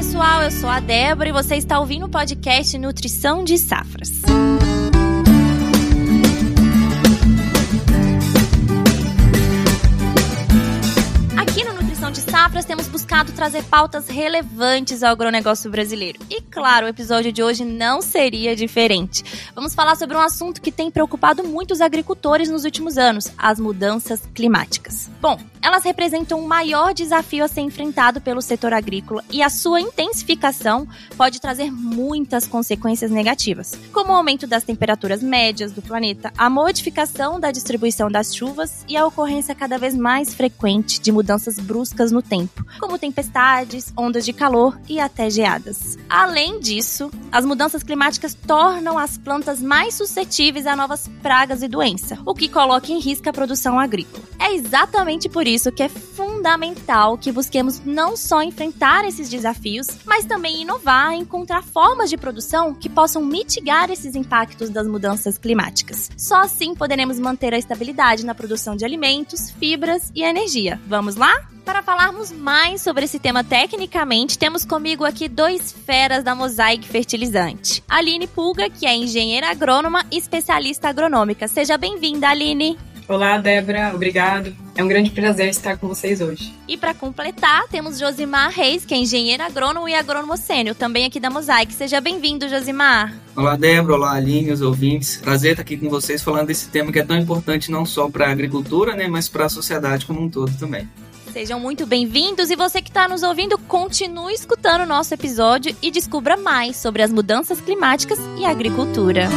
pessoal, eu sou a Débora e você está ouvindo o podcast Nutrição de Safras. Safras, temos buscado trazer pautas relevantes ao agronegócio brasileiro. E claro, o episódio de hoje não seria diferente. Vamos falar sobre um assunto que tem preocupado muito os agricultores nos últimos anos: as mudanças climáticas. Bom, elas representam o maior desafio a ser enfrentado pelo setor agrícola e a sua intensificação pode trazer muitas consequências negativas, como o aumento das temperaturas médias do planeta, a modificação da distribuição das chuvas e a ocorrência cada vez mais frequente de mudanças bruscas no tempo, como tempestades, ondas de calor e até geadas. Além disso, as mudanças climáticas tornam as plantas mais suscetíveis a novas pragas e doenças, o que coloca em risco a produção agrícola. É exatamente por isso que é fundamental que busquemos não só enfrentar esses desafios, mas também inovar e encontrar formas de produção que possam mitigar esses impactos das mudanças climáticas. Só assim poderemos manter a estabilidade na produção de alimentos, fibras e energia. Vamos lá? Para falarmos mais sobre esse tema tecnicamente, temos comigo aqui dois feras da Mosaic Fertilizante. Aline Pulga, que é engenheira agrônoma e especialista agronômica. Seja bem-vinda, Aline. Olá, Débora, obrigado. É um grande prazer estar com vocês hoje. E para completar, temos Josimar Reis, que é engenheiro agrônomo e agrônomo sênior, também aqui da Mosaic. Seja bem-vindo, Josimar. Olá, Débora. Olá, Aline, os ouvintes. Prazer estar aqui com vocês falando desse tema que é tão importante não só para a agricultura, né, mas para a sociedade como um todo também. Sejam muito bem-vindos e você que está nos ouvindo, continue escutando o nosso episódio e descubra mais sobre as mudanças climáticas e agricultura.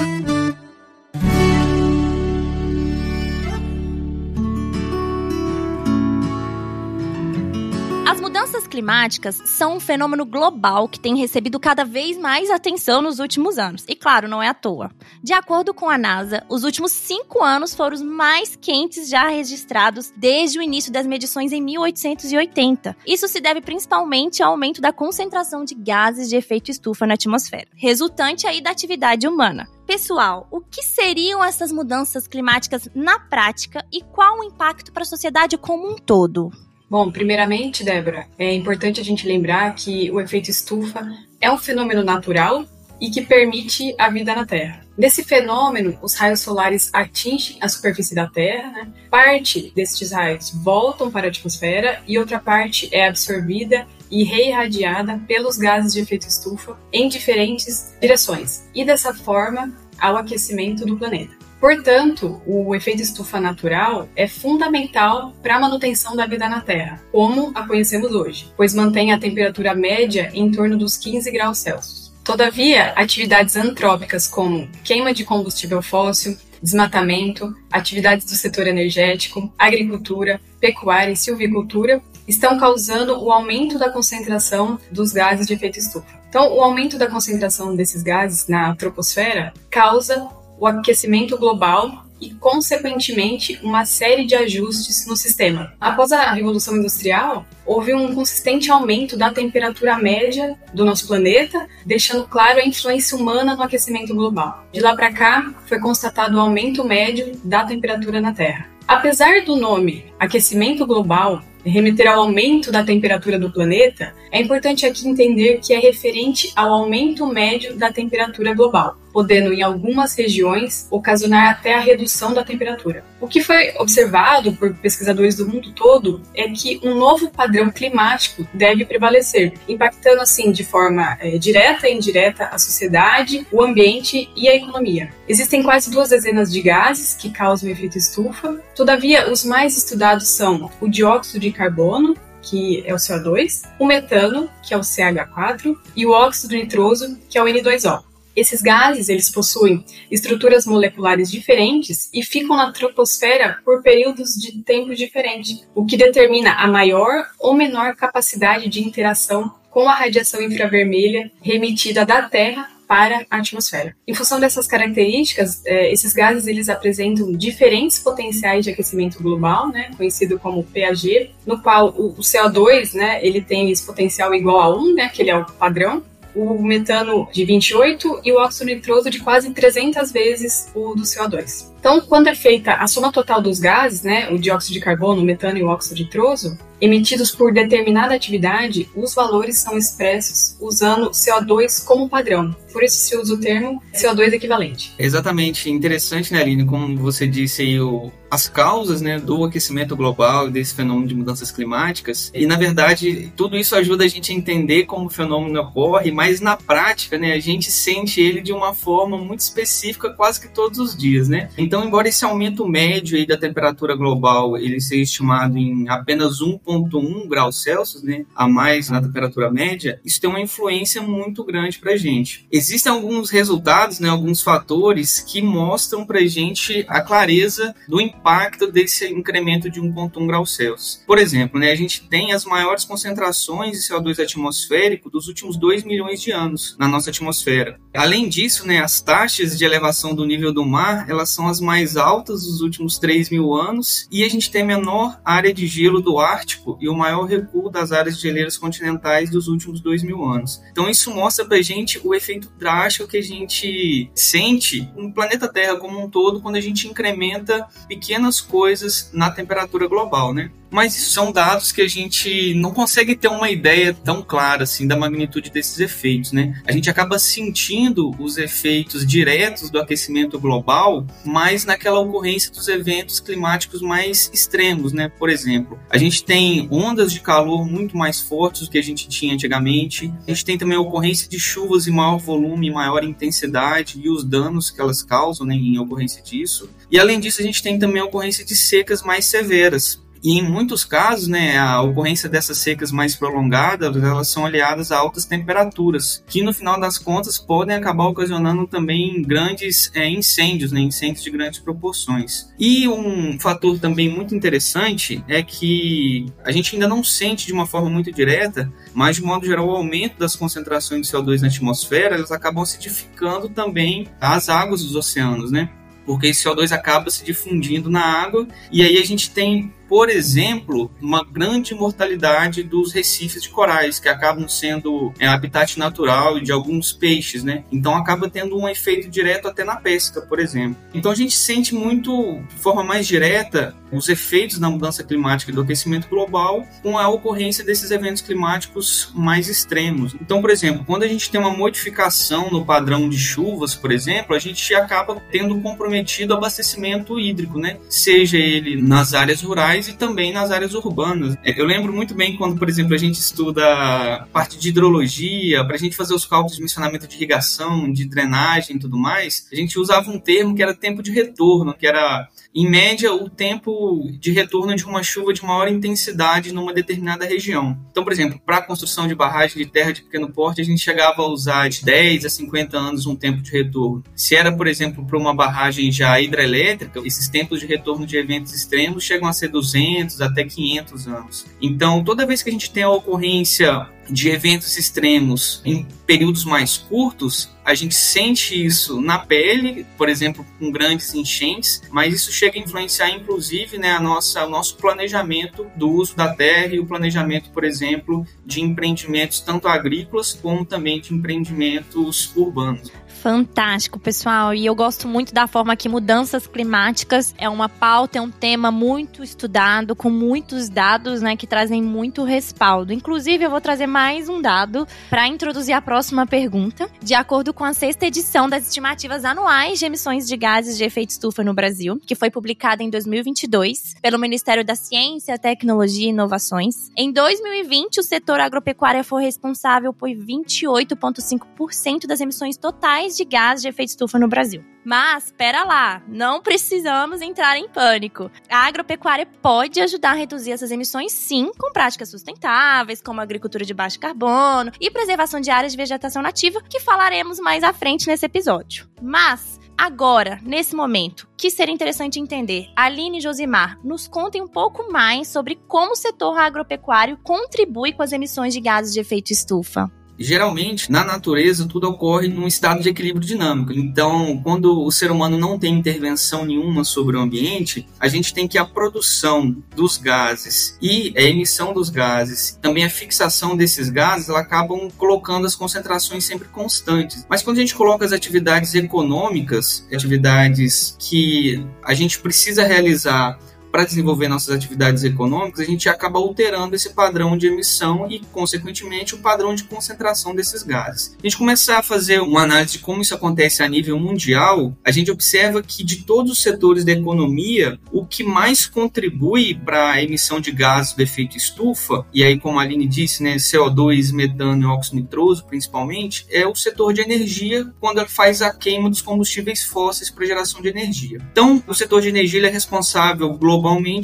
Mudanças climáticas são um fenômeno global que tem recebido cada vez mais atenção nos últimos anos. E claro, não é à toa. De acordo com a NASA, os últimos cinco anos foram os mais quentes já registrados desde o início das medições em 1880. Isso se deve principalmente ao aumento da concentração de gases de efeito estufa na atmosfera, resultante aí da atividade humana. Pessoal, o que seriam essas mudanças climáticas na prática e qual o impacto para a sociedade como um todo? Bom, primeiramente, Débora, é importante a gente lembrar que o efeito estufa é um fenômeno natural e que permite a vida na Terra. Nesse fenômeno, os raios solares atingem a superfície da Terra, né? parte destes raios voltam para a atmosfera e outra parte é absorvida e reirradiada pelos gases de efeito estufa em diferentes direções, e dessa forma ao aquecimento do planeta. Portanto, o efeito estufa natural é fundamental para a manutenção da vida na Terra, como a conhecemos hoje, pois mantém a temperatura média em torno dos 15 graus Celsius. Todavia, atividades antrópicas como queima de combustível fóssil, desmatamento, atividades do setor energético, agricultura, pecuária e silvicultura estão causando o aumento da concentração dos gases de efeito estufa. Então, o aumento da concentração desses gases na troposfera causa o aquecimento global e, consequentemente, uma série de ajustes no sistema. Após a Revolução Industrial, houve um consistente aumento da temperatura média do nosso planeta, deixando claro a influência humana no aquecimento global. De lá para cá, foi constatado o aumento médio da temperatura na Terra. Apesar do nome aquecimento global remeter ao aumento da temperatura do planeta, é importante aqui entender que é referente ao aumento médio da temperatura global, podendo em algumas regiões ocasionar até a redução da temperatura. O que foi observado por pesquisadores do mundo todo é que um novo padrão climático deve prevalecer, impactando assim de forma é, direta e indireta a sociedade, o ambiente e a economia. Existem quase duas dezenas de gases que causam efeito estufa, todavia os mais estudados são o dióxido de carbono, que é o CO2, o metano, que é o CH4, e o óxido nitroso, que é o N2O. Esses gases, eles possuem estruturas moleculares diferentes e ficam na troposfera por períodos de tempo diferentes, o que determina a maior ou menor capacidade de interação com a radiação infravermelha remitida da Terra para a atmosfera. Em função dessas características, é, esses gases eles apresentam diferentes potenciais de aquecimento global, né, conhecido como PAG, no qual o, CO2, né, ele tem esse potencial igual a 1, né, que ele é o padrão, o metano de 28 e o óxido nitroso de quase 300 vezes o do CO2. Então, quando é feita a soma total dos gases, né, o dióxido de carbono, o metano e o óxido nitroso, emitidos por determinada atividade, os valores são expressos usando CO2 como padrão. Por isso se usa o termo CO2 equivalente. Exatamente. Interessante, né, Aline? Como você disse aí, o, as causas né, do aquecimento global desse fenômeno de mudanças climáticas. E, na verdade, tudo isso ajuda a gente a entender como o fenômeno ocorre, mas na prática, né, a gente sente ele de uma forma muito específica quase que todos os dias. Né? Então, embora esse aumento médio aí da temperatura global ele seja estimado em apenas 1,1 graus Celsius, né, a mais na temperatura média, isso tem uma influência muito grande para a gente. Existem alguns resultados, né, alguns fatores que mostram para a gente a clareza do impacto impacto desse incremento de 1,1 graus Celsius. Por exemplo, né, a gente tem as maiores concentrações de CO2 atmosférico dos últimos 2 milhões de anos na nossa atmosfera. Além disso, né, as taxas de elevação do nível do mar elas são as mais altas dos últimos 3 mil anos e a gente tem a menor área de gelo do Ártico e o maior recuo das áreas de geleiras continentais dos últimos 2 mil anos. Então isso mostra pra gente o efeito drástico que a gente sente no planeta Terra como um todo quando a gente incrementa pequenas coisas na temperatura global, né? Mas são dados que a gente não consegue ter uma ideia tão clara assim da magnitude desses efeitos, né? A gente acaba sentindo os efeitos diretos do aquecimento global, mas naquela ocorrência dos eventos climáticos mais extremos, né? Por exemplo, a gente tem ondas de calor muito mais fortes do que a gente tinha antigamente. A gente tem também a ocorrência de chuvas em maior volume, maior intensidade e os danos que elas causam né, em ocorrência disso. E além disso, a gente tem também a ocorrência de secas mais severas. E em muitos casos, né, a ocorrência dessas secas mais prolongadas, elas são aliadas a altas temperaturas, que no final das contas podem acabar ocasionando também grandes é, incêndios, né, incêndios de grandes proporções. E um fator também muito interessante é que a gente ainda não sente de uma forma muito direta, mas de modo geral o aumento das concentrações de CO2 na atmosfera, elas acabam acidificando também as águas dos oceanos, né? Porque esse CO2 acaba se difundindo na água e aí a gente tem por exemplo, uma grande mortalidade dos recifes de corais, que acabam sendo é, habitat natural de alguns peixes, né? Então acaba tendo um efeito direto até na pesca, por exemplo. Então a gente sente muito, de forma mais direta, os efeitos da mudança climática e do aquecimento global com a ocorrência desses eventos climáticos mais extremos. Então, por exemplo, quando a gente tem uma modificação no padrão de chuvas, por exemplo, a gente acaba tendo comprometido abastecimento hídrico, né? Seja ele nas áreas rurais e também nas áreas urbanas. É, eu lembro muito bem quando, por exemplo, a gente estuda parte de hidrologia, para a gente fazer os cálculos de mencionamento de irrigação, de drenagem e tudo mais, a gente usava um termo que era tempo de retorno, que era, em média, o tempo de retorno de uma chuva de maior intensidade numa determinada região. Então, por exemplo, para a construção de barragem de terra de pequeno porte, a gente chegava a usar de 10 a 50 anos um tempo de retorno. Se era, por exemplo, para uma barragem já hidrelétrica, esses tempos de retorno de eventos extremos chegam a ser 200 até 500 anos. Então, toda vez que a gente tem a ocorrência de eventos extremos em períodos mais curtos, a gente sente isso na pele, por exemplo, com grandes enchentes, mas isso chega a influenciar, inclusive, né, a nossa, o nosso planejamento do uso da terra e o planejamento, por exemplo, de empreendimentos tanto agrícolas como também de empreendimentos urbanos. Fantástico, pessoal. E eu gosto muito da forma que mudanças climáticas é uma pauta, é um tema muito estudado, com muitos dados, né, que trazem muito respaldo. Inclusive, eu vou trazer mais um dado para introduzir a próxima pergunta. De acordo com a sexta edição das estimativas anuais de emissões de gases de efeito estufa no Brasil, que foi publicada em 2022 pelo Ministério da Ciência, Tecnologia e Inovações, em 2020 o setor agropecuário foi responsável por 28,5% das emissões totais de gás de efeito estufa no Brasil. Mas, espera lá, não precisamos entrar em pânico. A agropecuária pode ajudar a reduzir essas emissões, sim, com práticas sustentáveis, como agricultura de baixo carbono e preservação de áreas de vegetação nativa, que falaremos mais à frente nesse episódio. Mas, Agora, nesse momento, que seria interessante entender, Aline e Josimar, nos contem um pouco mais sobre como o setor agropecuário contribui com as emissões de gases de efeito estufa. Geralmente, na natureza, tudo ocorre num estado de equilíbrio dinâmico. Então, quando o ser humano não tem intervenção nenhuma sobre o ambiente, a gente tem que a produção dos gases e a emissão dos gases, também a fixação desses gases, ela acabam colocando as concentrações sempre constantes. Mas quando a gente coloca as atividades econômicas, atividades que a gente precisa realizar para desenvolver nossas atividades econômicas, a gente acaba alterando esse padrão de emissão e, consequentemente, o padrão de concentração desses gases. A gente começar a fazer uma análise de como isso acontece a nível mundial, a gente observa que de todos os setores da economia, o que mais contribui para a emissão de gases do efeito estufa, e aí, como a Aline disse, né, CO2, metano e óxido nitroso, principalmente, é o setor de energia, quando ele faz a queima dos combustíveis fósseis para geração de energia. Então, o setor de energia é responsável globalmente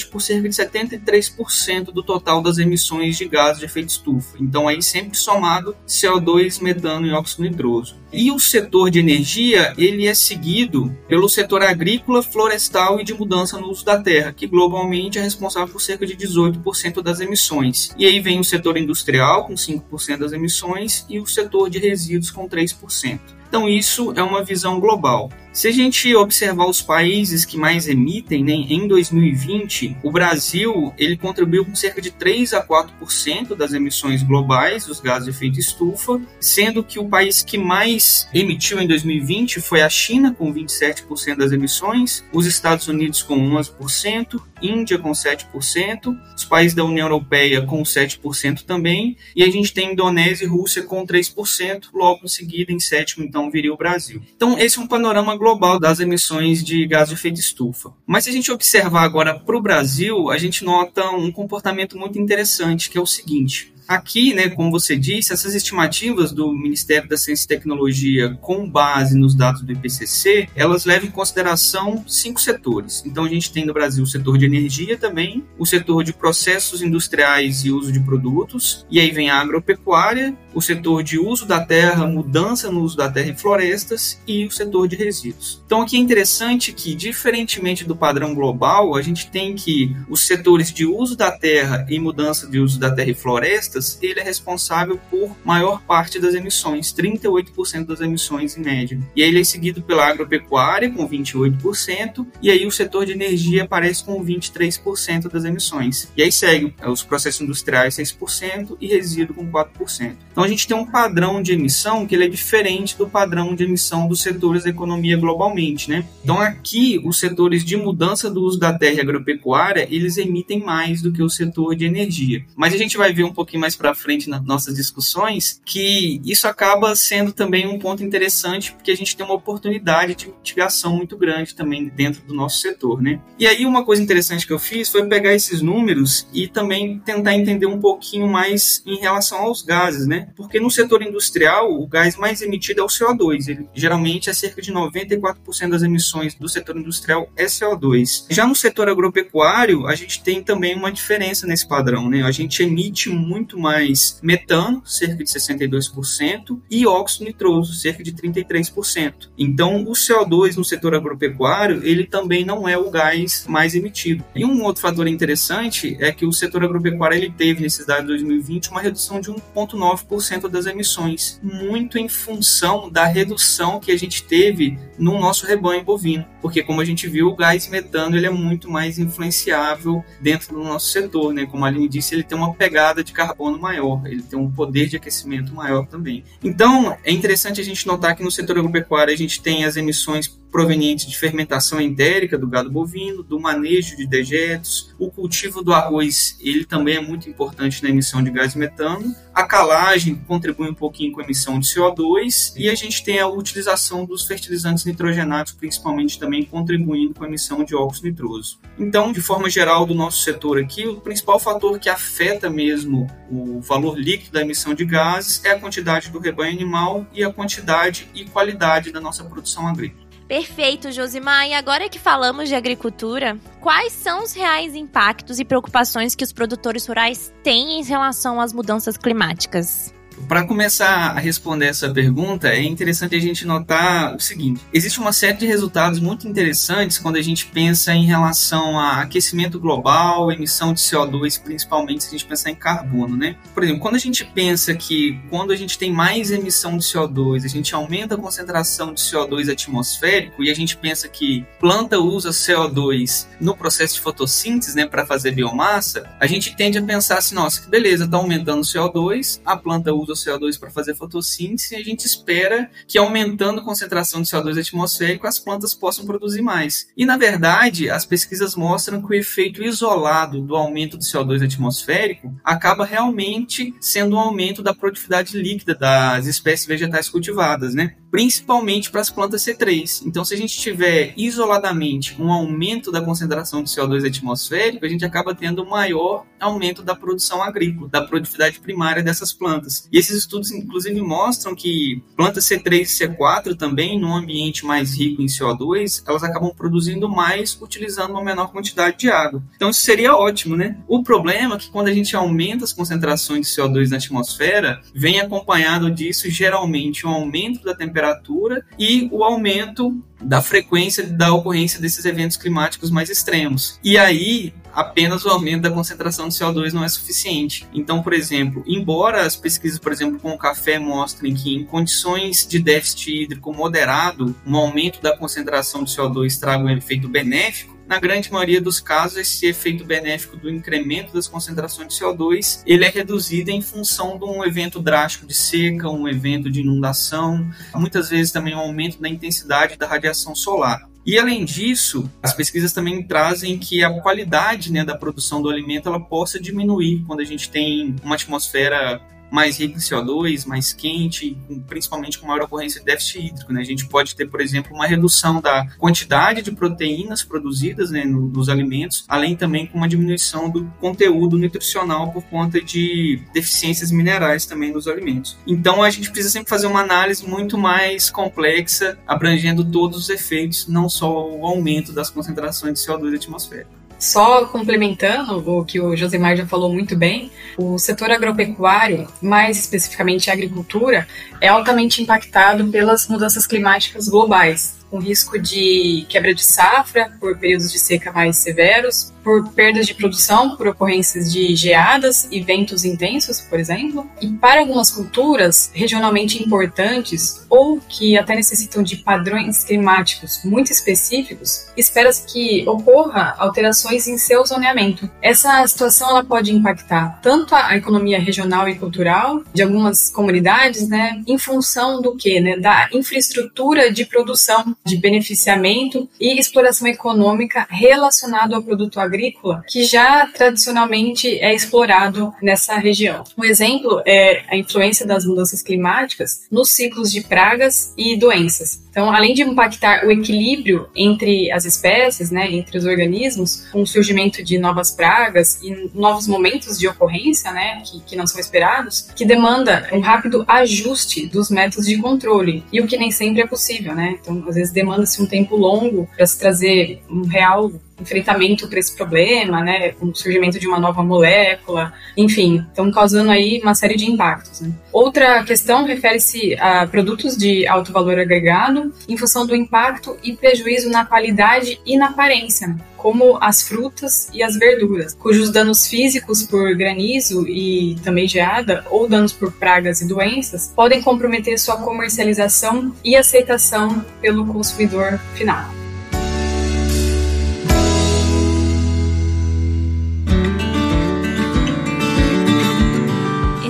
por cerca de 73% do total das emissões de gases de efeito estufa. Então, aí sempre somado CO2, metano e óxido nitroso. E o setor de energia, ele é seguido pelo setor agrícola, florestal e de mudança no uso da terra, que globalmente é responsável por cerca de 18% das emissões. E aí vem o setor industrial, com 5% das emissões, e o setor de resíduos, com 3%. Então, isso é uma visão global. Se a gente observar os países que mais emitem, né, em 2020, o Brasil ele contribuiu com cerca de 3 a 4% das emissões globais dos gases de efeito estufa, sendo que o país que mais emitiu em 2020 foi a China, com 27% das emissões, os Estados Unidos com 11%, Índia com 7%, os países da União Europeia com 7% também, e a gente tem Indonésia e Rússia com 3%, logo em seguida, em sétimo, então, viria o Brasil. Então, esse é um panorama global das emissões de gás de efeito estufa. Mas se a gente observar agora para o Brasil, a gente nota um comportamento muito interessante, que é o seguinte: Aqui, né, como você disse, essas estimativas do Ministério da Ciência e Tecnologia com base nos dados do IPCC, elas levam em consideração cinco setores. Então a gente tem no Brasil o setor de energia também, o setor de processos industriais e uso de produtos, e aí vem a agropecuária, o setor de uso da terra, mudança no uso da terra e florestas e o setor de resíduos. Então aqui é interessante que, diferentemente do padrão global, a gente tem que os setores de uso da terra e mudança de uso da terra e florestas ele é responsável por maior parte das emissões, 38% das emissões em média. E aí ele é seguido pela agropecuária, com 28%, e aí o setor de energia aparece com 23% das emissões. E aí segue os processos industriais, 6%, e resíduo com 4%. Então a gente tem um padrão de emissão que ele é diferente do padrão de emissão dos setores da economia globalmente, né? Então aqui, os setores de mudança do uso da terra e agropecuária, eles emitem mais do que o setor de energia. Mas a gente vai ver um pouquinho mais para frente nas nossas discussões, que isso acaba sendo também um ponto interessante, porque a gente tem uma oportunidade de mitigação muito grande também dentro do nosso setor, né? E aí uma coisa interessante que eu fiz foi pegar esses números e também tentar entender um pouquinho mais em relação aos gases, né? Porque no setor industrial, o gás mais emitido é o CO2, ele geralmente é cerca de 94% das emissões do setor industrial é CO2. Já no setor agropecuário, a gente tem também uma diferença nesse padrão, né? A gente emite muito mais metano, cerca de 62%, e óxido nitroso, cerca de 33%. Então, o CO2 no setor agropecuário, ele também não é o gás mais emitido. E um outro fator interessante é que o setor agropecuário ele teve, dados de 2020, uma redução de 1,9% das emissões, muito em função da redução que a gente teve no nosso rebanho bovino. Porque, como a gente viu, o gás metano ele é muito mais influenciável dentro do nosso setor. Né? Como a Aline disse, ele tem uma pegada de carbono maior, ele tem um poder de aquecimento maior também. Então, é interessante a gente notar que no setor agropecuário a gente tem as emissões provenientes de fermentação entérica do gado bovino, do manejo de dejetos, o cultivo do arroz, ele também é muito importante na emissão de gás metano, a calagem contribui um pouquinho com a emissão de CO2 e a gente tem a utilização dos fertilizantes nitrogenados, principalmente também contribuindo com a emissão de óxido nitroso. Então, de forma geral do nosso setor aqui, o principal fator que afeta mesmo o valor líquido da emissão de gases é a quantidade do rebanho animal e a quantidade e qualidade da nossa produção agrícola. Perfeito, Josimar. E agora que falamos de agricultura, quais são os reais impactos e preocupações que os produtores rurais têm em relação às mudanças climáticas? Para começar a responder essa pergunta, é interessante a gente notar o seguinte: existe uma série de resultados muito interessantes quando a gente pensa em relação a aquecimento global, emissão de CO2, principalmente se a gente pensar em carbono, né? Por exemplo, quando a gente pensa que quando a gente tem mais emissão de CO2, a gente aumenta a concentração de CO2 atmosférico e a gente pensa que planta usa CO2 no processo de fotossíntese, né, para fazer biomassa, a gente tende a pensar assim, nossa, que beleza, está aumentando o CO2, a planta usa usa o CO2 para fazer fotossíntese e a gente espera que aumentando a concentração de CO2 atmosférico as plantas possam produzir mais. E na verdade, as pesquisas mostram que o efeito isolado do aumento do CO2 atmosférico acaba realmente sendo um aumento da produtividade líquida das espécies vegetais cultivadas, né? Principalmente para as plantas C3. Então, se a gente tiver isoladamente um aumento da concentração de CO2 atmosférico, a gente acaba tendo um maior aumento da produção agrícola, da produtividade primária dessas plantas. E esses estudos, inclusive, mostram que plantas C3 e C4 também, num ambiente mais rico em CO2, elas acabam produzindo mais utilizando uma menor quantidade de água. Então, isso seria ótimo, né? O problema é que quando a gente aumenta as concentrações de CO2 na atmosfera, vem acompanhado disso geralmente um aumento da temperatura e o aumento da frequência da ocorrência desses eventos climáticos mais extremos. E aí, apenas o aumento da concentração de CO2 não é suficiente. Então, por exemplo, embora as pesquisas, por exemplo, com o café mostrem que em condições de déficit hídrico moderado, um aumento da concentração de CO2 traga um efeito benéfico, na grande maioria dos casos, esse efeito benéfico do incremento das concentrações de CO2 ele é reduzido em função de um evento drástico de seca, um evento de inundação, muitas vezes também um aumento da intensidade da radiação solar. E além disso, as pesquisas também trazem que a qualidade né, da produção do alimento ela possa diminuir quando a gente tem uma atmosfera mais rico em CO2, mais quente, principalmente com maior ocorrência de déficit hídrico. Né? A gente pode ter, por exemplo, uma redução da quantidade de proteínas produzidas né, nos alimentos, além também com uma diminuição do conteúdo nutricional por conta de deficiências minerais também nos alimentos. Então a gente precisa sempre fazer uma análise muito mais complexa, abrangendo todos os efeitos, não só o aumento das concentrações de CO2 atmosférico. Só complementando o que o Josemar já falou muito bem, o setor agropecuário, mais especificamente a agricultura, é altamente impactado pelas mudanças climáticas globais com risco de quebra de safra por períodos de seca mais severos, por perdas de produção por ocorrências de geadas e ventos intensos, por exemplo. E para algumas culturas regionalmente importantes ou que até necessitam de padrões climáticos muito específicos, espera-se que ocorra alterações em seu zoneamento. Essa situação ela pode impactar tanto a economia regional e cultural de algumas comunidades, né, em função do que, né, da infraestrutura de produção de beneficiamento e exploração econômica relacionado ao produto agrícola, que já tradicionalmente é explorado nessa região. Um exemplo é a influência das mudanças climáticas nos ciclos de pragas e doenças. Então, além de impactar o equilíbrio entre as espécies, né, entre os organismos, com o surgimento de novas pragas e novos momentos de ocorrência, né, que, que não são esperados, que demanda um rápido ajuste dos métodos de controle, e o que nem sempre é possível, né? Então, às vezes demanda-se um tempo longo para se trazer um real enfrentamento para esse problema, né, o surgimento de uma nova molécula, enfim, estão causando aí uma série de impactos. Né. Outra questão refere-se a produtos de alto valor agregado em função do impacto e prejuízo na qualidade e na aparência, como as frutas e as verduras, cujos danos físicos por granizo e também geada ou danos por pragas e doenças podem comprometer sua comercialização e aceitação pelo consumidor final.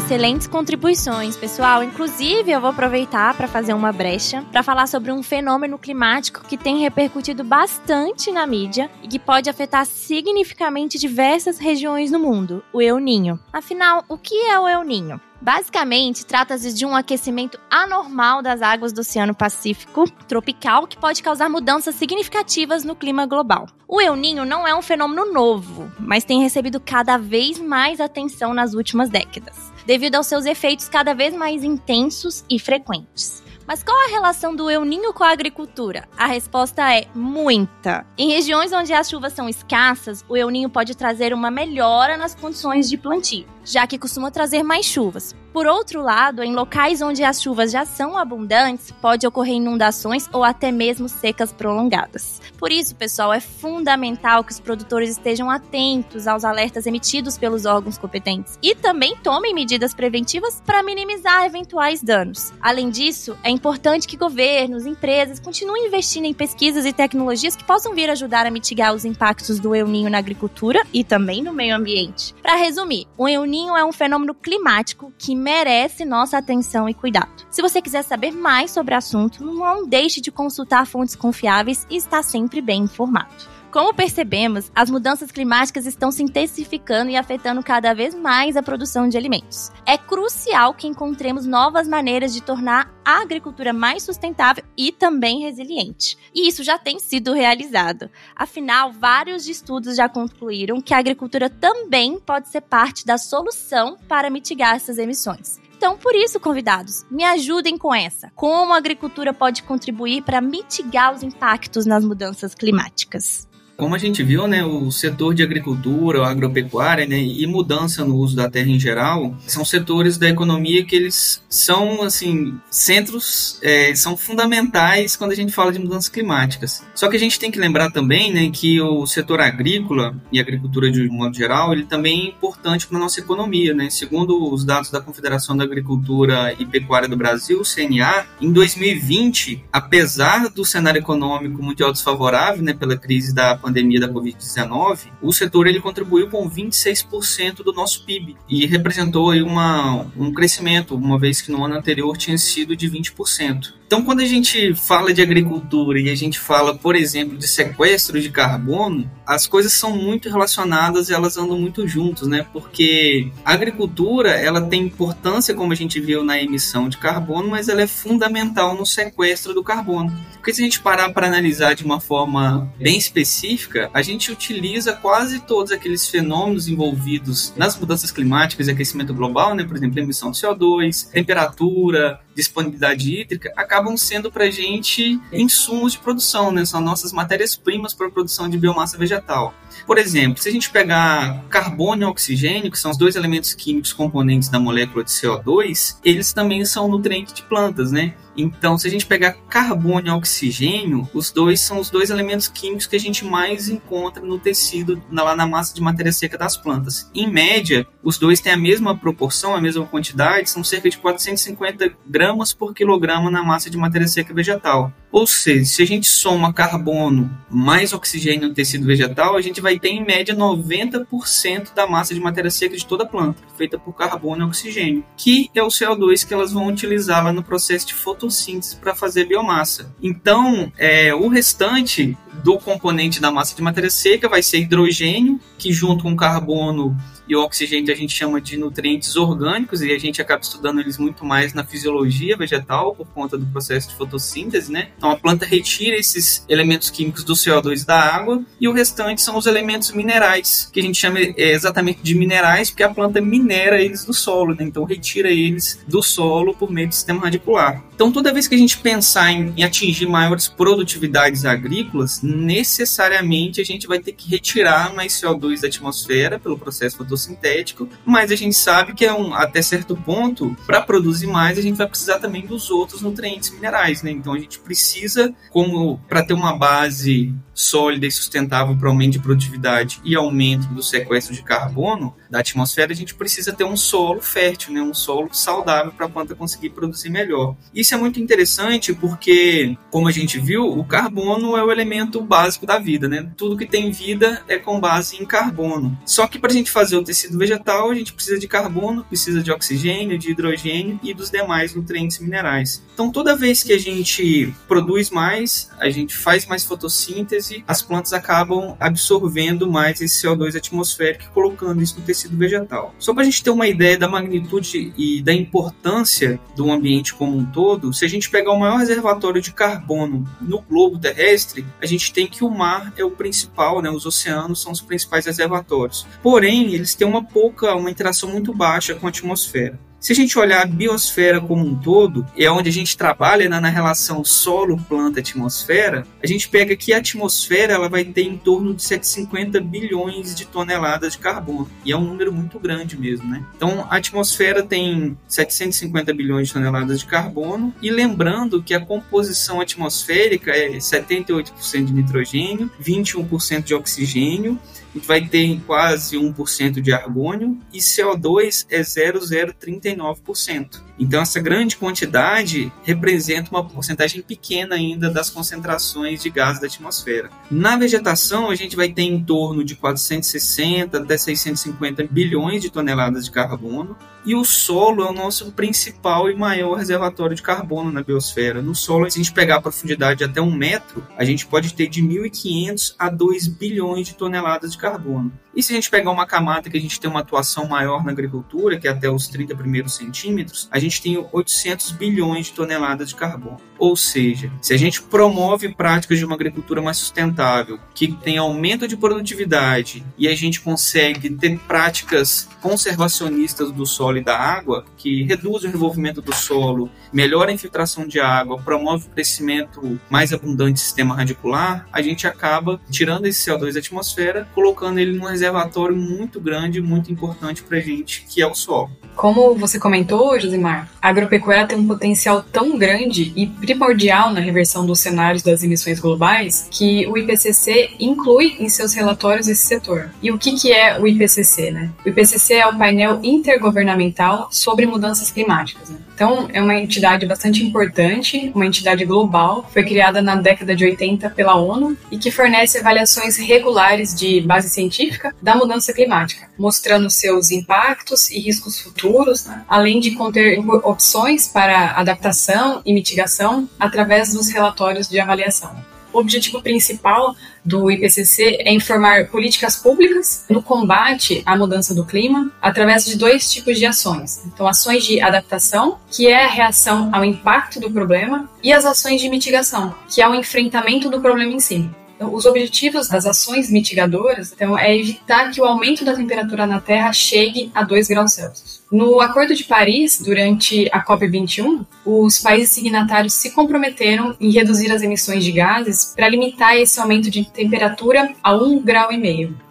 Excelentes contribuições, pessoal. Inclusive, eu vou aproveitar para fazer uma brecha para falar sobre um fenômeno climático que tem repercutido bastante na mídia e que pode afetar significativamente diversas regiões no mundo, o El Ninho. Afinal, o que é o El Ninho? Basicamente, trata-se de um aquecimento anormal das águas do Oceano Pacífico tropical que pode causar mudanças significativas no clima global. O El Ninho não é um fenômeno novo, mas tem recebido cada vez mais atenção nas últimas décadas devido aos seus efeitos cada vez mais intensos e frequentes. Mas qual a relação do El Ninho com a agricultura? A resposta é muita. Em regiões onde as chuvas são escassas, o El Ninho pode trazer uma melhora nas condições de plantio, já que costuma trazer mais chuvas. Por outro lado, em locais onde as chuvas já são abundantes, pode ocorrer inundações ou até mesmo secas prolongadas. Por isso, pessoal, é fundamental que os produtores estejam atentos aos alertas emitidos pelos órgãos competentes e também tomem medidas preventivas para minimizar eventuais danos. Além disso, é importante que governos, empresas continuem investindo em pesquisas e tecnologias que possam vir ajudar a mitigar os impactos do El Ninho na agricultura e também no meio ambiente. Para resumir, o El Ninho Ninho é um fenômeno climático que merece nossa atenção e cuidado. Se você quiser saber mais sobre o assunto, não deixe de consultar fontes confiáveis e estar sempre bem informado. Como percebemos, as mudanças climáticas estão se intensificando e afetando cada vez mais a produção de alimentos. É crucial que encontremos novas maneiras de tornar a agricultura mais sustentável e também resiliente. E isso já tem sido realizado. Afinal, vários estudos já concluíram que a agricultura também pode ser parte da solução para mitigar essas emissões. Então, por isso, convidados, me ajudem com essa. Como a agricultura pode contribuir para mitigar os impactos nas mudanças climáticas? Como a gente viu, né, o setor de agricultura, agropecuária né, e mudança no uso da terra em geral são setores da economia que eles são assim centros, é, são fundamentais quando a gente fala de mudanças climáticas. Só que a gente tem que lembrar também né, que o setor agrícola e agricultura de um modo geral ele também é importante para a nossa economia. Né? Segundo os dados da Confederação da Agricultura e Pecuária do Brasil, CNA, em 2020, apesar do cenário econômico muito desfavorável né, pela crise da pandemia, pandemia da Covid-19, o setor ele contribuiu com 26% do nosso PIB e representou aí uma, um crescimento, uma vez que no ano anterior tinha sido de 20%. Então, quando a gente fala de agricultura e a gente fala, por exemplo, de sequestro de carbono, as coisas são muito relacionadas e elas andam muito juntos, né? Porque a agricultura, ela tem importância, como a gente viu na emissão de carbono, mas ela é fundamental no sequestro do carbono. Porque se a gente parar para analisar de uma forma bem específica, a gente utiliza quase todos aqueles fenômenos envolvidos nas mudanças climáticas e aquecimento global, né? Por exemplo, emissão de CO2, temperatura, disponibilidade hídrica, acabam sendo para gente insumos de produção, né? São nossas matérias-primas para a produção de biomassa vegetal. Por exemplo, se a gente pegar carbono e oxigênio, que são os dois elementos químicos componentes da molécula de CO2, eles também são nutrientes de plantas, né? Então, se a gente pegar carbono e oxigênio, os dois são os dois elementos químicos que a gente mais encontra no tecido, lá na massa de matéria seca das plantas. Em média, os dois têm a mesma proporção, a mesma quantidade, são cerca de 450 gramas por quilograma na massa de matéria seca vegetal. Ou seja, se a gente soma carbono mais oxigênio no tecido vegetal, a gente vai ter em média 90% da massa de matéria seca de toda a planta, feita por carbono e oxigênio, que é o CO2 que elas vão utilizar lá no processo de fotossíntese para fazer biomassa. Então, é, o restante do componente da massa de matéria seca vai ser hidrogênio, que junto com carbono e o oxigênio a gente chama de nutrientes orgânicos e a gente acaba estudando eles muito mais na fisiologia vegetal por conta do processo de fotossíntese, né? Então a planta retira esses elementos químicos do CO2 da água e o restante são os elementos minerais, que a gente chama é, exatamente de minerais porque a planta minera eles do solo, né? Então retira eles do solo por meio do sistema radicular. Então toda vez que a gente pensar em, em atingir maiores produtividades agrícolas, necessariamente a gente vai ter que retirar mais CO2 da atmosfera pelo processo fotossintético, mas a gente sabe que é um, até certo ponto, para produzir mais, a gente vai precisar também dos outros nutrientes minerais, né? Então a gente precisa, como para ter uma base sólida e sustentável para aumento de produtividade e aumento do sequestro de carbono da atmosfera, a gente precisa ter um solo fértil, né? um solo saudável para a planta conseguir produzir melhor. Isso é muito interessante porque, como a gente viu, o carbono é o elemento básico da vida. Né? Tudo que tem vida é com base em carbono. Só que para a gente fazer o tecido vegetal, a gente precisa de carbono, precisa de oxigênio, de hidrogênio e dos demais nutrientes minerais. Então, toda vez que a gente produz mais, a gente faz mais fotossíntese, as plantas acabam absorvendo mais esse CO2 atmosférico e colocando isso no tecido vegetal. Só para a gente ter uma ideia da magnitude e da importância do ambiente como um todo, se a gente pegar o maior reservatório de carbono no globo terrestre, a gente tem que o mar é o principal, né? os oceanos são os principais reservatórios. Porém, eles têm uma pouca, uma interação muito baixa com a atmosfera. Se a gente olhar a biosfera como um todo, é onde a gente trabalha né, na relação solo, planta, atmosfera, a gente pega que a atmosfera ela vai ter em torno de 750 bilhões de toneladas de carbono. E é um número muito grande mesmo, né? Então, a atmosfera tem 750 bilhões de toneladas de carbono. E lembrando que a composição atmosférica é 78% de nitrogênio, 21% de oxigênio a gente vai ter quase 1% de argônio e CO2 é 0,039%. Então, essa grande quantidade representa uma porcentagem pequena ainda das concentrações de gases da atmosfera. Na vegetação, a gente vai ter em torno de 460 até 650 bilhões de toneladas de carbono, e o solo é o nosso principal e maior reservatório de carbono na biosfera. No solo, se a gente pegar a profundidade até um metro, a gente pode ter de 1.500 a 2 bilhões de toneladas de carbono. E se a gente pegar uma camada que a gente tem uma atuação maior na agricultura, que é até os 30 primeiros centímetros, a gente tem 800 bilhões de toneladas de carbono. Ou seja, se a gente promove práticas de uma agricultura mais sustentável, que tem aumento de produtividade e a gente consegue ter práticas conservacionistas do solo e da água, que reduzem o envolvimento do solo, melhora a infiltração de água, promove o crescimento mais abundante do sistema radicular, a gente acaba tirando esse CO2 da atmosfera, colocando ele num reservatório muito grande, muito importante para a gente, que é o solo. Como você comentou, Josimar, a agropecuária tem um potencial tão grande e primordial na reversão dos cenários das emissões globais que o IPCC inclui em seus relatórios esse setor. E o que, que é o IPCC? Né? O IPCC é o painel intergovernamental sobre mudanças climáticas. Né? Então, é uma entidade bastante importante, uma entidade global, foi criada na década de 80 pela ONU e que fornece avaliações regulares de base científica da mudança climática, mostrando seus impactos e riscos futuros, né? além de conter opções para adaptação e mitigação através dos relatórios de avaliação. O objetivo principal do IPCC é informar políticas públicas no combate à mudança do clima através de dois tipos de ações. Então, ações de adaptação, que é a reação ao impacto do problema, e as ações de mitigação, que é o enfrentamento do problema em si. Os objetivos das ações mitigadoras então, é evitar que o aumento da temperatura na Terra chegue a 2 graus Celsius. No Acordo de Paris, durante a COP21, os países signatários se comprometeram em reduzir as emissões de gases para limitar esse aumento de temperatura a 1,5 grau.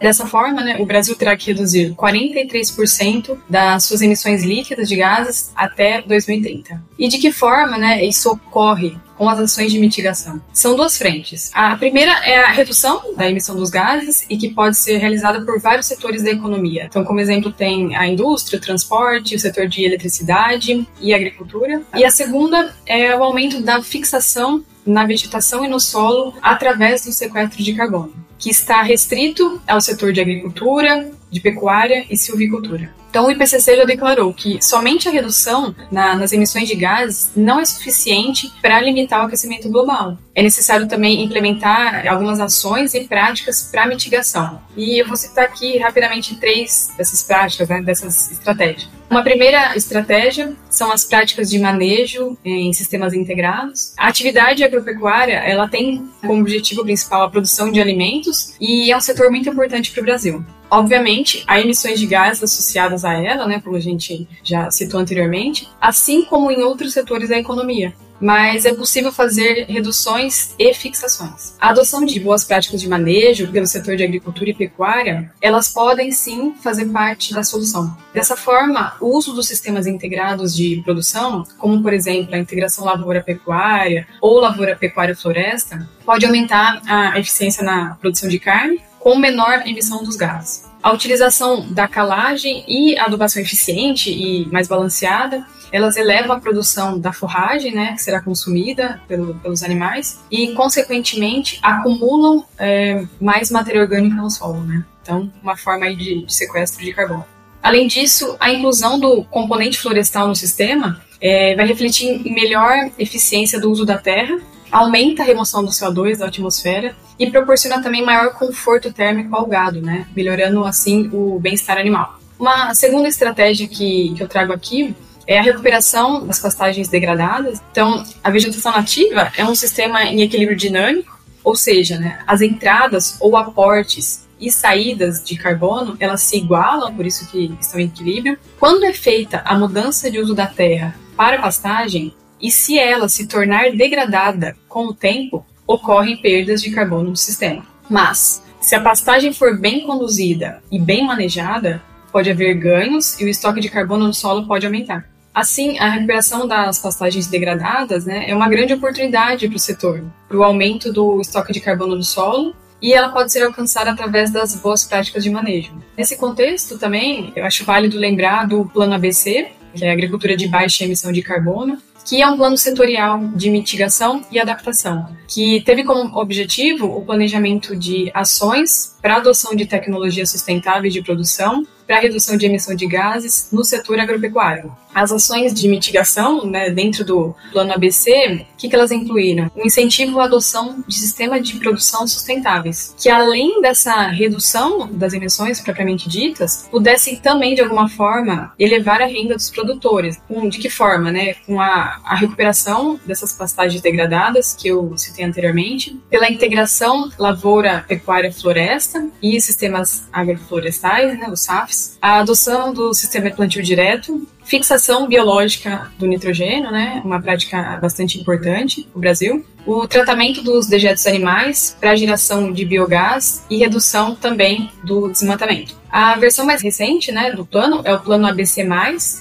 Dessa forma, né, o Brasil terá que reduzir 43% das suas emissões líquidas de gases até 2030. E de que forma né, isso ocorre? com as ações de mitigação. São duas frentes. A primeira é a redução da emissão dos gases e que pode ser realizada por vários setores da economia. Então, como exemplo, tem a indústria, o transporte, o setor de eletricidade e agricultura. E a segunda é o aumento da fixação na vegetação e no solo através do sequestro de carbono, que está restrito ao setor de agricultura, de pecuária e silvicultura. Então, o IPCC já declarou que somente a redução na, nas emissões de gases não é suficiente para limitar o aquecimento global. É necessário também implementar algumas ações e práticas para mitigação. E eu vou citar aqui rapidamente três dessas práticas, né, dessas estratégias. Uma primeira estratégia são as práticas de manejo em sistemas integrados. A atividade agropecuária ela tem como objetivo principal a produção de alimentos e é um setor muito importante para o Brasil. Obviamente, há emissões de gases associadas a ela, né, como a gente já citou anteriormente, assim como em outros setores da economia mas é possível fazer reduções e fixações. A adoção de boas práticas de manejo pelo setor de agricultura e pecuária, elas podem sim fazer parte da solução. Dessa forma, o uso dos sistemas integrados de produção, como por exemplo a integração lavoura-pecuária ou lavoura-pecuária-floresta, pode aumentar a eficiência na produção de carne com menor emissão dos gases. A utilização da calagem e adubação eficiente e mais balanceada, elas elevam a produção da forragem, né, que será consumida pelo, pelos animais, e, consequentemente, acumulam é, mais matéria orgânica no solo, né? Então, uma forma de, de sequestro de carbono. Além disso, a inclusão do componente florestal no sistema é, vai refletir em melhor eficiência do uso da terra, aumenta a remoção do CO2 da atmosfera e proporciona também maior conforto térmico ao gado, né? melhorando assim o bem-estar animal. Uma segunda estratégia que, que eu trago aqui é a recuperação das pastagens degradadas. Então, a vegetação nativa é um sistema em equilíbrio dinâmico, ou seja, né, as entradas ou aportes e saídas de carbono, elas se igualam, por isso que estão em equilíbrio. Quando é feita a mudança de uso da terra para pastagem, e se ela se tornar degradada com o tempo, ocorrem perdas de carbono no sistema. Mas, se a pastagem for bem conduzida e bem manejada, pode haver ganhos e o estoque de carbono no solo pode aumentar. Assim, a recuperação das pastagens degradadas né, é uma grande oportunidade para o setor, para o aumento do estoque de carbono no solo e ela pode ser alcançada através das boas práticas de manejo. Nesse contexto também, eu acho válido lembrar do Plano ABC, que é a agricultura de baixa emissão de carbono, que é um plano setorial de mitigação e adaptação, que teve como objetivo o planejamento de ações para adoção de tecnologias sustentáveis de produção para redução de emissão de gases no setor agropecuário. As ações de mitigação, né, dentro do plano ABC, o que, que elas incluíram? O incentivo à adoção de sistemas de produção sustentáveis, que além dessa redução das emissões propriamente ditas, pudessem também, de alguma forma, elevar a renda dos produtores. Com, de que forma? Né? Com a, a recuperação dessas pastagens degradadas, que eu citei anteriormente, pela integração lavoura, pecuária, floresta e sistemas agroflorestais, né, os SAFs, a adoção do sistema de plantio direto, fixação biológica do nitrogênio, né, uma prática bastante importante no Brasil, o tratamento dos dejetos animais para geração de biogás e redução também do desmatamento. A versão mais recente né, do plano é o plano ABC+,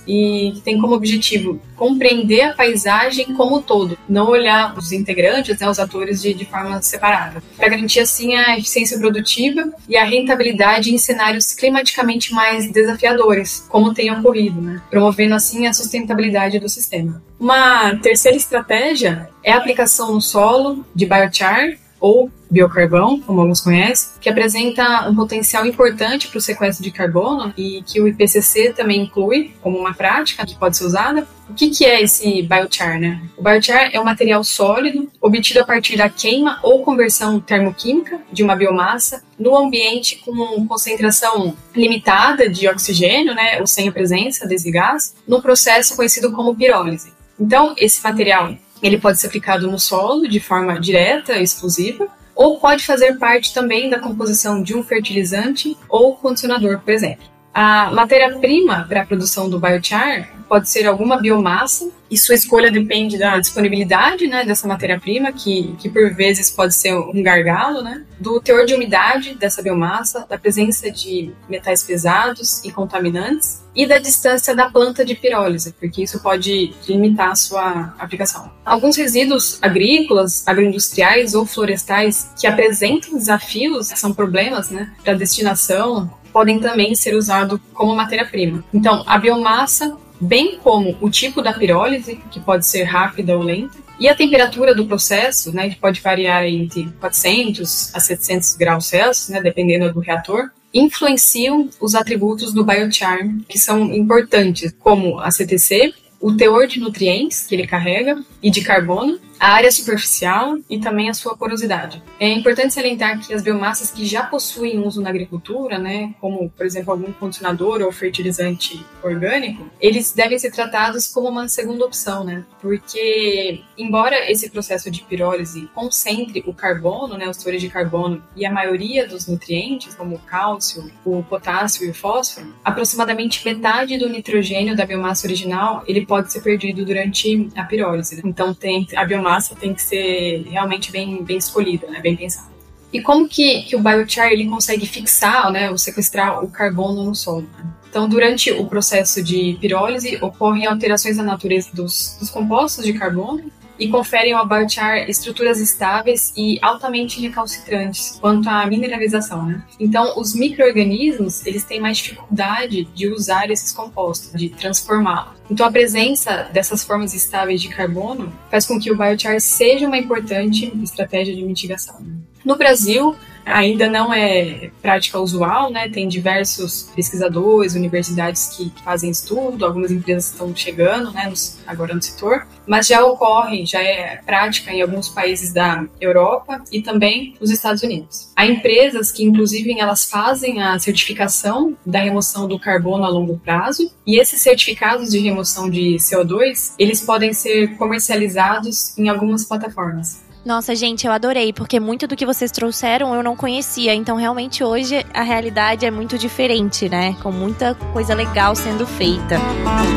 e tem como objetivo compreender a paisagem como um todo, não olhar os integrantes, né, os atores de, de forma separada, para garantir assim a eficiência produtiva e a rentabilidade em cenários climaticamente mais desafiadores, como tem ocorrido, né, promovendo assim a sustentabilidade do sistema. Uma terceira estratégia é a aplicação no solo de biochar ou biocarvão, como alguns conhecem, que apresenta um potencial importante para o sequestro de carbono e que o IPCC também inclui como uma prática que pode ser usada. O que, que é esse biochar? Né? O biochar é um material sólido obtido a partir da queima ou conversão termoquímica de uma biomassa no ambiente com concentração limitada de oxigênio, né, ou sem a presença desse gás, no processo conhecido como pirólise. Então, esse material ele pode ser aplicado no solo de forma direta exclusiva, ou pode fazer parte também da composição de um fertilizante ou condicionador, por exemplo. A matéria-prima para a produção do biochar pode ser alguma biomassa e sua escolha depende da disponibilidade né, dessa matéria-prima, que, que por vezes pode ser um gargalo, né, do teor de umidade dessa biomassa, da presença de metais pesados e contaminantes e da distância da planta de pirólise, porque isso pode limitar a sua aplicação. Alguns resíduos agrícolas, agroindustriais ou florestais que apresentam desafios, são problemas né, para destinação, podem também ser usados como matéria-prima. Então, a biomassa bem como o tipo da pirólise, que pode ser rápida ou lenta, e a temperatura do processo, né, que pode variar entre 400 a 700 graus Celsius, né, dependendo do reator, influenciam os atributos do biochar, que são importantes, como a CTC, o teor de nutrientes que ele carrega e de carbono, a área superficial e também a sua porosidade. É importante salientar que as biomassas que já possuem uso na agricultura, né, como por exemplo algum condicionador ou fertilizante orgânico, eles devem ser tratados como uma segunda opção, né, porque embora esse processo de pirólise concentre o carbono, né, os teores de carbono e a maioria dos nutrientes, como o cálcio, o potássio e o fósforo, aproximadamente metade do nitrogênio da biomassa original ele pode ser perdido durante a pirólise. Então tem a biomassa tem que ser realmente bem, bem escolhida, né? bem pensada. E como que, que o biochar ele consegue fixar, né, ou sequestrar o carbono no solo? Né? Então, durante o processo de pirólise, ocorrem alterações na natureza dos, dos compostos de carbono e conferem ao biochar estruturas estáveis e altamente recalcitrantes quanto à mineralização. Né? Então, os micro-organismos eles têm mais dificuldade de usar esses compostos, de transformá-los. Então, a presença dessas formas estáveis de carbono faz com que o biochar seja uma importante estratégia de mitigação. No Brasil, ainda não é prática usual, né? Tem diversos pesquisadores, universidades que fazem estudo, algumas empresas estão chegando, né, agora no setor, mas já ocorre, já é prática em alguns países da Europa e também nos Estados Unidos. Há empresas que, inclusive, elas fazem a certificação da remoção do carbono a longo prazo e esses certificados de remoção de CO2, eles podem ser comercializados em algumas plataformas. Nossa, gente, eu adorei, porque muito do que vocês trouxeram eu não conhecia. Então, realmente, hoje a realidade é muito diferente, né? Com muita coisa legal sendo feita.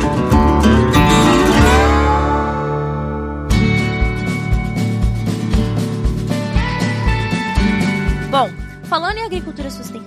Bom,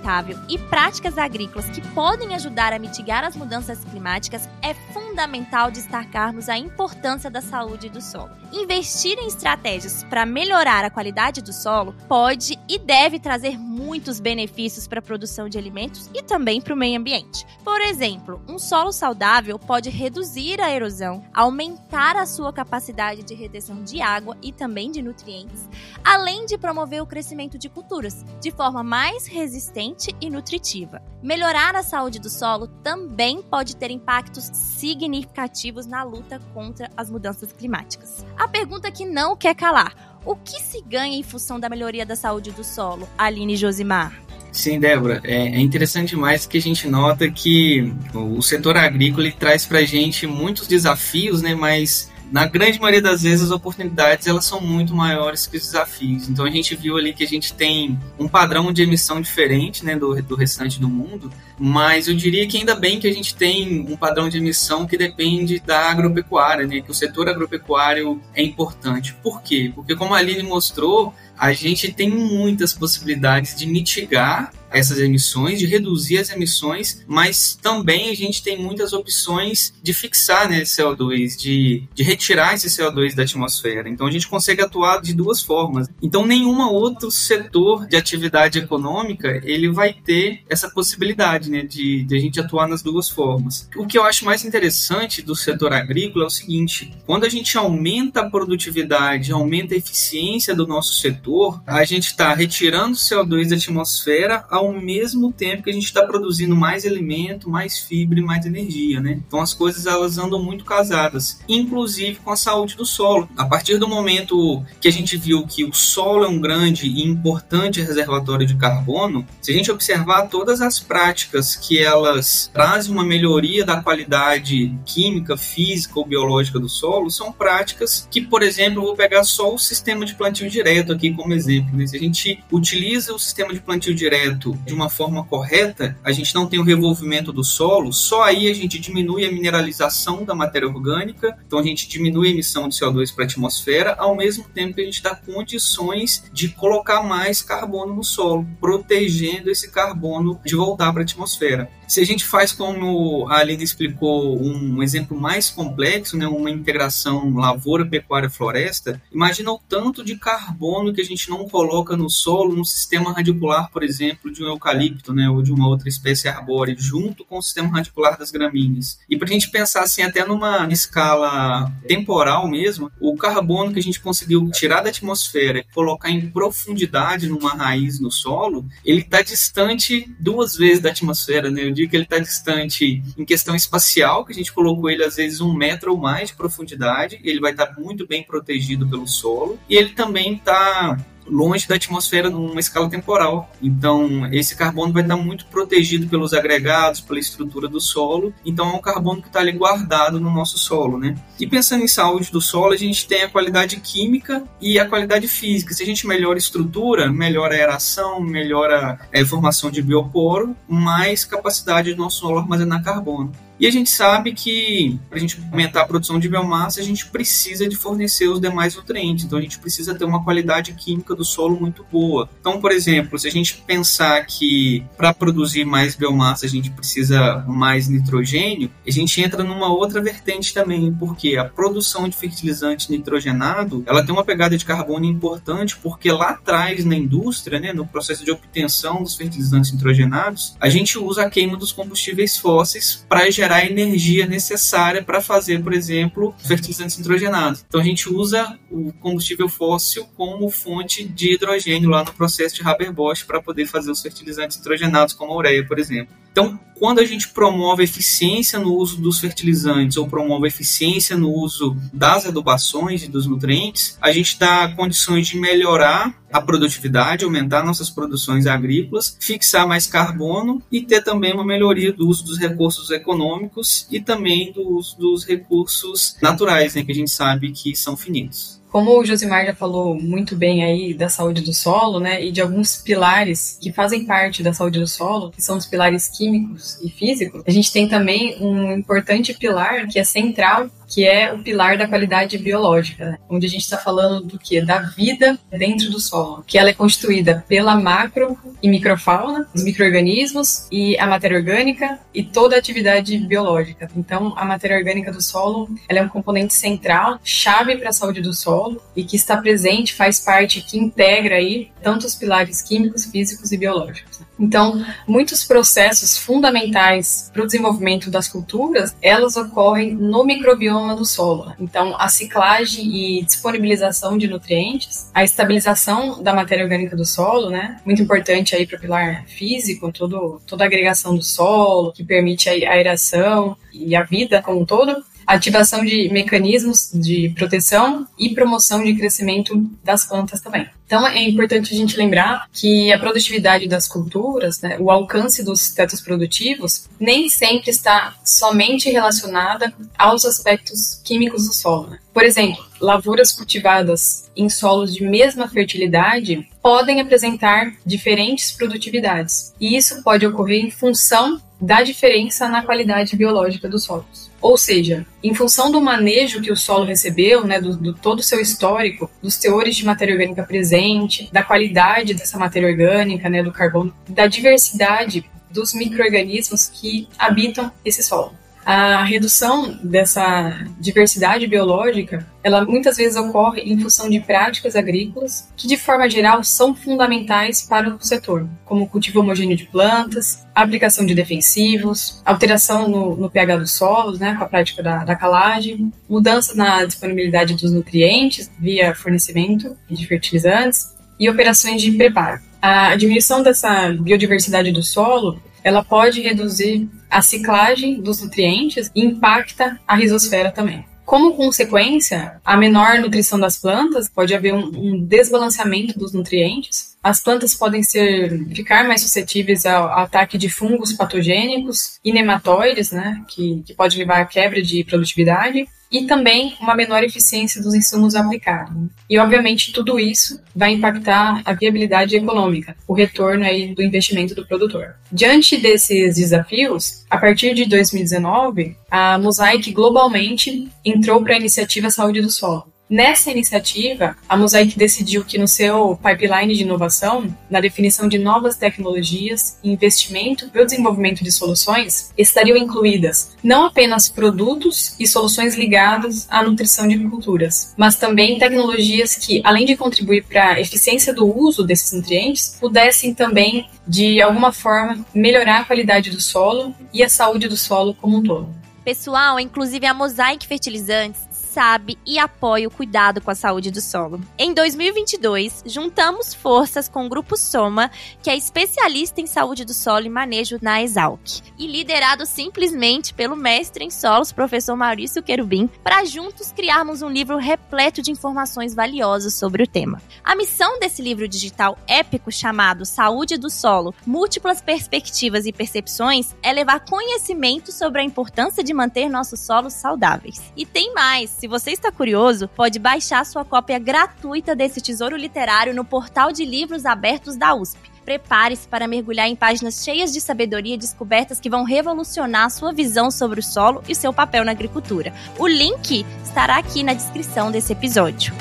sustentável, e práticas agrícolas que podem ajudar a mitigar as mudanças climáticas, é fundamental destacarmos a importância da saúde do solo. Investir em estratégias para melhorar a qualidade do solo pode e deve trazer muitos benefícios para a produção de alimentos e também para o meio ambiente. Por exemplo, um solo saudável pode reduzir a erosão, aumentar a sua capacidade de retenção de água e também de nutrientes, além de promover o crescimento de culturas de forma mais resistente e nutritiva. Melhorar a saúde do solo também pode ter impactos significativos na luta contra as mudanças climáticas. A pergunta que não quer calar: o que se ganha em função da melhoria da saúde do solo, Aline Josimar? Sim, Débora, é, é interessante demais que a gente nota que o setor agrícola traz para a gente muitos desafios, né, mas na grande maioria das vezes as oportunidades elas são muito maiores que os desafios. Então a gente viu ali que a gente tem um padrão de emissão diferente né, do, do restante do mundo, mas eu diria que ainda bem que a gente tem um padrão de emissão que depende da agropecuária, né, que o setor agropecuário é importante. Por quê? Porque como a Aline mostrou, a gente tem muitas possibilidades de mitigar essas emissões, de reduzir as emissões, mas também a gente tem muitas opções de fixar né, CO2, de, de retirar esse CO2 da atmosfera. Então a gente consegue atuar de duas formas. Então nenhum outro setor de atividade econômica ele vai ter essa possibilidade né, de, de a gente atuar nas duas formas. O que eu acho mais interessante do setor agrícola é o seguinte: quando a gente aumenta a produtividade, aumenta a eficiência do nosso setor, a gente está retirando CO2 da atmosfera ao mesmo tempo que a gente está produzindo mais alimento, mais fibra e mais energia, né? Então as coisas elas andam muito casadas, inclusive com a saúde do solo. A partir do momento que a gente viu que o solo é um grande e importante reservatório de carbono, se a gente observar todas as práticas que elas trazem uma melhoria da qualidade química, física ou biológica do solo, são práticas que, por exemplo, vou pegar só o sistema de plantio direto aqui como exemplo. Né? Se a gente utiliza o sistema de plantio direto de uma forma correta, a gente não tem o revolvimento do solo, só aí a gente diminui a mineralização da matéria orgânica, então a gente diminui a emissão de CO2 para a atmosfera, ao mesmo tempo que a gente dá condições de colocar mais carbono no solo, protegendo esse carbono de voltar para a atmosfera. Se a gente faz como a Aline explicou, um exemplo mais complexo, né, uma integração lavoura, pecuária, floresta, imagina o tanto de carbono que a gente não coloca no solo, no sistema radicular, por exemplo, de um eucalipto, né, ou de uma outra espécie arbórea, junto com o sistema radicular das gramíneas. E para a gente pensar assim, até numa escala temporal mesmo, o carbono que a gente conseguiu tirar da atmosfera e colocar em profundidade numa raiz no solo, ele está distante duas vezes da atmosfera, né? Digo que ele está distante em questão espacial, que a gente colocou ele às vezes um metro ou mais de profundidade, ele vai estar tá muito bem protegido pelo solo, e ele também está longe da atmosfera numa escala temporal. Então, esse carbono vai estar muito protegido pelos agregados, pela estrutura do solo. Então, é um carbono que está ali guardado no nosso solo, né? E pensando em saúde do solo, a gente tem a qualidade química e a qualidade física. Se a gente melhora a estrutura, melhora a aeração, melhora a formação de bioporo, mais capacidade do nosso solo armazenar carbono. E a gente sabe que para a gente aumentar a produção de biomassa, a gente precisa de fornecer os demais nutrientes. Então a gente precisa ter uma qualidade química do solo muito boa. Então, por exemplo, se a gente pensar que para produzir mais biomassa a gente precisa mais nitrogênio, a gente entra numa outra vertente também, porque a produção de fertilizante nitrogenado, ela tem uma pegada de carbono importante, porque lá atrás na indústria, né, no processo de obtenção dos fertilizantes nitrogenados, a gente usa a queima dos combustíveis fósseis para gerar gerar a energia necessária para fazer, por exemplo, fertilizantes nitrogenados. Então a gente usa o combustível fóssil como fonte de hidrogênio lá no processo de Haber-Bosch para poder fazer os fertilizantes nitrogenados, como a ureia, por exemplo. Então, quando a gente promove eficiência no uso dos fertilizantes ou promove eficiência no uso das adubações e dos nutrientes, a gente dá condições de melhorar a produtividade, aumentar nossas produções agrícolas, fixar mais carbono e ter também uma melhoria do uso dos recursos econômicos e também do uso dos recursos naturais, né, que a gente sabe que são finitos. Como o Josimar já falou muito bem aí da saúde do solo, né, e de alguns pilares que fazem parte da saúde do solo, que são os pilares químicos e físicos, a gente tem também um importante pilar que é central que é o pilar da qualidade biológica, né? onde a gente está falando do que? Da vida dentro do solo, que ela é constituída pela macro e microfauna, os micro-organismos e a matéria orgânica e toda a atividade biológica. Então, a matéria orgânica do solo ela é um componente central, chave para a saúde do solo e que está presente, faz parte, que integra aí tanto os pilares químicos, físicos e biológicos. Então, muitos processos fundamentais para o desenvolvimento das culturas, elas ocorrem no microbioma do solo. Então, a ciclagem e disponibilização de nutrientes, a estabilização da matéria orgânica do solo, né? Muito importante aí para o pilar físico, todo, toda a agregação do solo, que permite a aeração e a vida como um todo ativação de mecanismos de proteção e promoção de crescimento das plantas também. Então é importante a gente lembrar que a produtividade das culturas, né, o alcance dos tetos produtivos, nem sempre está somente relacionada aos aspectos químicos do solo. Né? Por exemplo, lavouras cultivadas em solos de mesma fertilidade podem apresentar diferentes produtividades, e isso pode ocorrer em função da diferença na qualidade biológica dos solos. Ou seja, em função do manejo que o solo recebeu, né, do, do todo o seu histórico, dos teores de matéria orgânica presente, da qualidade dessa matéria orgânica, né, do carbono, da diversidade dos micro-organismos que habitam esse solo a redução dessa diversidade biológica, ela muitas vezes ocorre em função de práticas agrícolas que, de forma geral, são fundamentais para o setor, como cultivo homogêneo de plantas, aplicação de defensivos, alteração no, no pH dos solos, né, com a prática da, da calagem, mudança na disponibilidade dos nutrientes via fornecimento de fertilizantes e operações de preparo. A diminuição dessa biodiversidade do solo ela pode reduzir a ciclagem dos nutrientes e impacta a risosfera também. Como consequência, a menor nutrição das plantas pode haver um, um desbalanceamento dos nutrientes. As plantas podem ser ficar mais suscetíveis ao, ataque de fungos patogênicos e nematóides, né, que, que pode levar à quebra de produtividade e também uma menor eficiência dos insumos aplicados. E, obviamente, tudo isso vai impactar a viabilidade econômica, o retorno aí do investimento do produtor. Diante desses desafios, a partir de 2019, a Mosaic globalmente entrou para a iniciativa Saúde do Solo, Nessa iniciativa, a Mosaic decidiu que no seu pipeline de inovação, na definição de novas tecnologias e investimento para o desenvolvimento de soluções, estariam incluídas não apenas produtos e soluções ligados à nutrição de culturas, mas também tecnologias que, além de contribuir para a eficiência do uso desses nutrientes, pudessem também, de alguma forma, melhorar a qualidade do solo e a saúde do solo como um todo. Pessoal, inclusive a Mosaic Fertilizantes sabe e apoia o cuidado com a saúde do solo. Em 2022, juntamos forças com o Grupo Soma, que é especialista em saúde do solo e manejo na Exalc, e liderado simplesmente pelo mestre em solos, professor Maurício Querubim, para juntos criarmos um livro repleto de informações valiosas sobre o tema. A missão desse livro digital épico chamado Saúde do Solo: Múltiplas Perspectivas e Percepções é levar conhecimento sobre a importância de manter nossos solos saudáveis. E tem mais! Se você está curioso, pode baixar sua cópia gratuita desse tesouro literário no portal de livros abertos da USP. Prepare-se para mergulhar em páginas cheias de sabedoria e descobertas que vão revolucionar sua visão sobre o solo e seu papel na agricultura. O link estará aqui na descrição desse episódio.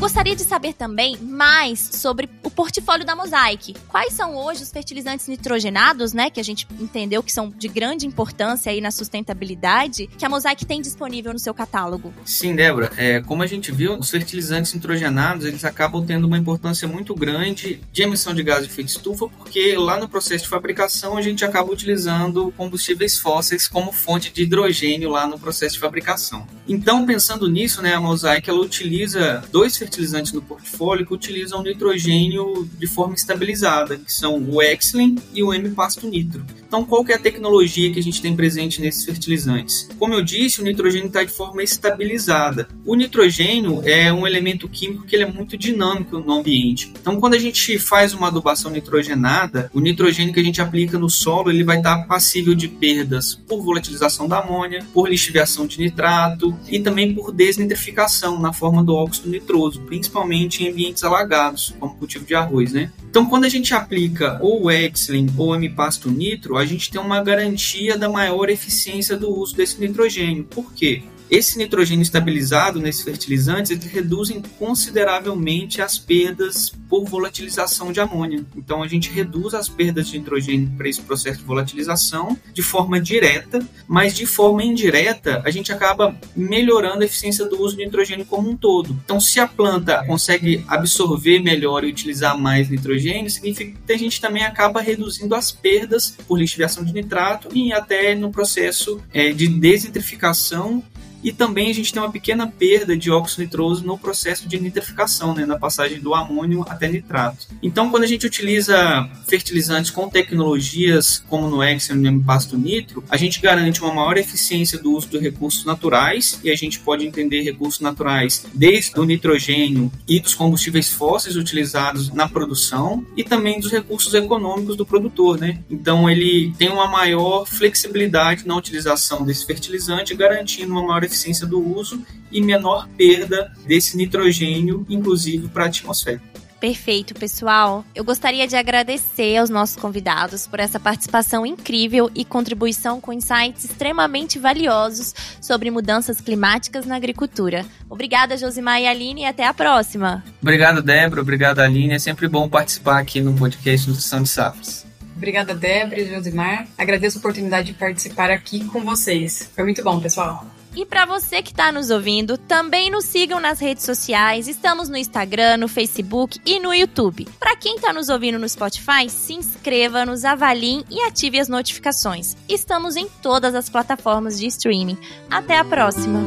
Eu gostaria de saber também mais sobre o portfólio da Mosaic. Quais são hoje os fertilizantes nitrogenados, né, que a gente entendeu que são de grande importância aí na sustentabilidade, que a Mosaic tem disponível no seu catálogo? Sim, Débora. É, como a gente viu, os fertilizantes nitrogenados, eles acabam tendo uma importância muito grande de emissão de gás de efeito estufa, porque lá no processo de fabricação a gente acaba utilizando combustíveis fósseis como fonte de hidrogênio lá no processo de fabricação. Então, pensando nisso, né, a Mosaic ela utiliza dois fertilizantes fertilizantes no portfólio que utilizam nitrogênio de forma estabilizada, que são o Exlin e o M-Pasto Nitro. Então, qual é a tecnologia que a gente tem presente nesses fertilizantes? Como eu disse, o nitrogênio está de forma estabilizada. O nitrogênio é um elemento químico que ele é muito dinâmico no ambiente. Então, quando a gente faz uma adubação nitrogenada, o nitrogênio que a gente aplica no solo ele vai estar passível de perdas por volatilização da amônia, por lixiviação de nitrato e também por desnitrificação na forma do óxido nitroso. Principalmente em ambientes alagados, como cultivo de arroz, né? Então, quando a gente aplica ou o Exlin ou o M-Pasto Nitro, a gente tem uma garantia da maior eficiência do uso desse nitrogênio. Por quê? Esse nitrogênio estabilizado nesses fertilizantes eles reduzem consideravelmente as perdas por volatilização de amônia. Então a gente reduz as perdas de nitrogênio para esse processo de volatilização de forma direta, mas de forma indireta a gente acaba melhorando a eficiência do uso de nitrogênio como um todo. Então se a planta consegue absorver melhor e utilizar mais nitrogênio, significa que a gente também acaba reduzindo as perdas por lixiviação de nitrato e até no processo é, de desitrificação e também a gente tem uma pequena perda de óxido nitroso no processo de nitrificação, né, na passagem do amônio até nitrato. Então, quando a gente utiliza fertilizantes com tecnologias como no Excel e no Pasto Nitro, a gente garante uma maior eficiência do uso de recursos naturais e a gente pode entender recursos naturais desde o nitrogênio e dos combustíveis fósseis utilizados na produção e também dos recursos econômicos do produtor, né? Então, ele tem uma maior flexibilidade na utilização desse fertilizante, garantindo uma maior eficiência do uso e menor perda desse nitrogênio, inclusive para a atmosfera. Perfeito, pessoal. Eu gostaria de agradecer aos nossos convidados por essa participação incrível e contribuição com insights extremamente valiosos sobre mudanças climáticas na agricultura. Obrigada, Josimar e Aline, e até a próxima. Obrigado, Débora. Obrigado, Aline. É sempre bom participar aqui no podcast Nutrição de Safras. Obrigada, Débora e Josimar. Agradeço a oportunidade de participar aqui com vocês. Foi muito bom, pessoal. E para você que está nos ouvindo, também nos sigam nas redes sociais. Estamos no Instagram, no Facebook e no YouTube. Para quem está nos ouvindo no Spotify, se inscreva, nos avaliem e ative as notificações. Estamos em todas as plataformas de streaming. Até a próxima.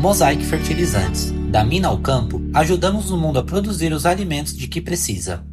Mosaic Fertilizantes. Da mina ao campo, ajudamos o mundo a produzir os alimentos de que precisa.